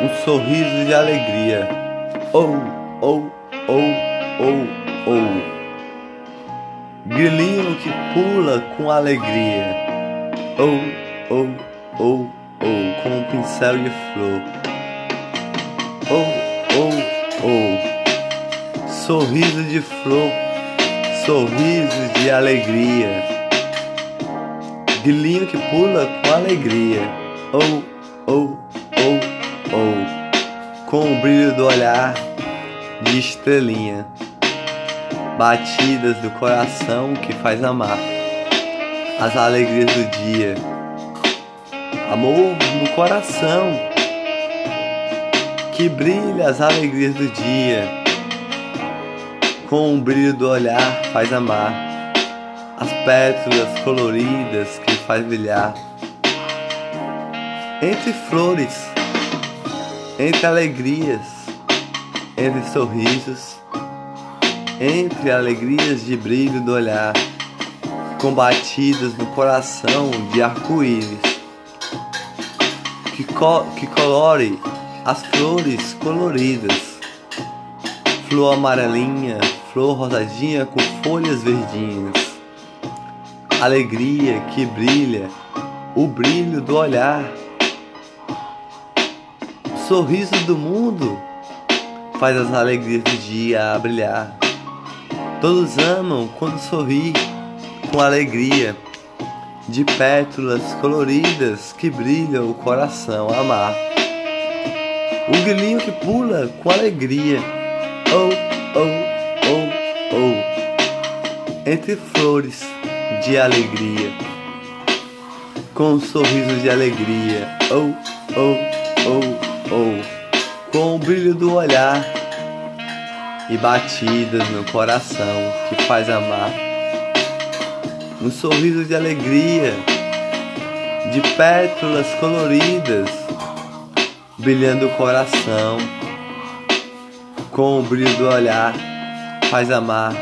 um sorriso de alegria. Oh, oh, oh, oh, oh. Grilinho que pula com alegria. Oh, oh, oh, oh, com um pincel de flor. Oh, oh, oh. Sorriso de flor, sorriso de alegria. Grilinho que pula com alegria. Oh, oh, oh. Com o brilho do olhar de estrelinha. Batidas do coração que faz amar. As alegrias do dia. Amor no coração. Que brilha as alegrias do dia. Com o brilho do olhar faz amar. As pétalas coloridas que faz brilhar. Entre flores, entre alegrias, entre sorrisos, entre alegrias de brilho do olhar, combatidas no coração de arco-íris, que, co que colore as flores coloridas, flor amarelinha, flor rosadinha com folhas verdinhas, alegria que brilha, o brilho do olhar sorriso do mundo faz as alegrias do dia brilhar. Todos amam quando sorri com alegria, de pétalas coloridas que brilham o coração amar. O grilinho que pula com alegria, oh, oh, oh, oh, entre flores de alegria, com um sorriso de alegria, oh, oh, oh ou com o brilho do olhar e batidas no coração que faz amar. Um sorriso de alegria, de pétalas coloridas, brilhando o coração, com o brilho do olhar faz amar.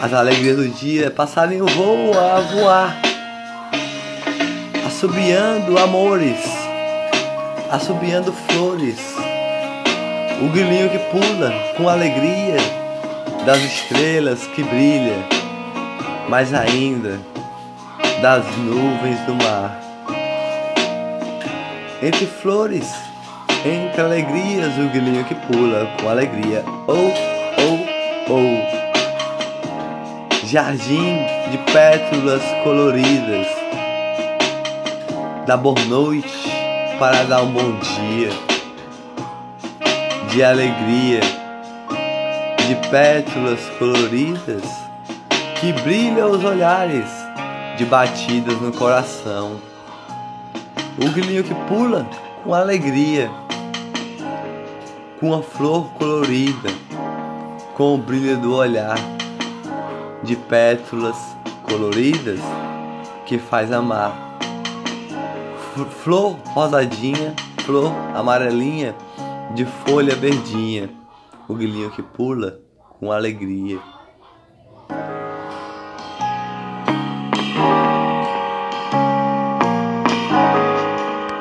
As alegrias do dia, passarinho voa a voar, assobiando amores assobiando flores, o grilinho que pula com alegria das estrelas que brilha, mais ainda das nuvens do mar. Entre flores, entre alegrias, o grilinho que pula com alegria. Oh, oh, oh. Jardim de pétalas coloridas, da boa noite para dar um bom dia, de alegria, de pétalas coloridas que brilham os olhares, de batidas no coração. O grilinho que pula com alegria, com a flor colorida, com o brilho do olhar, de pétalas coloridas que faz amar flor rosadinha, flor amarelinha, de folha verdinha, o grilinho que pula com alegria.